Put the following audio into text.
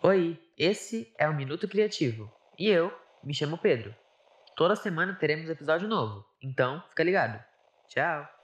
Oi, esse é o Minuto Criativo e eu me chamo Pedro. Toda semana teremos episódio novo, então fica ligado. Tchau!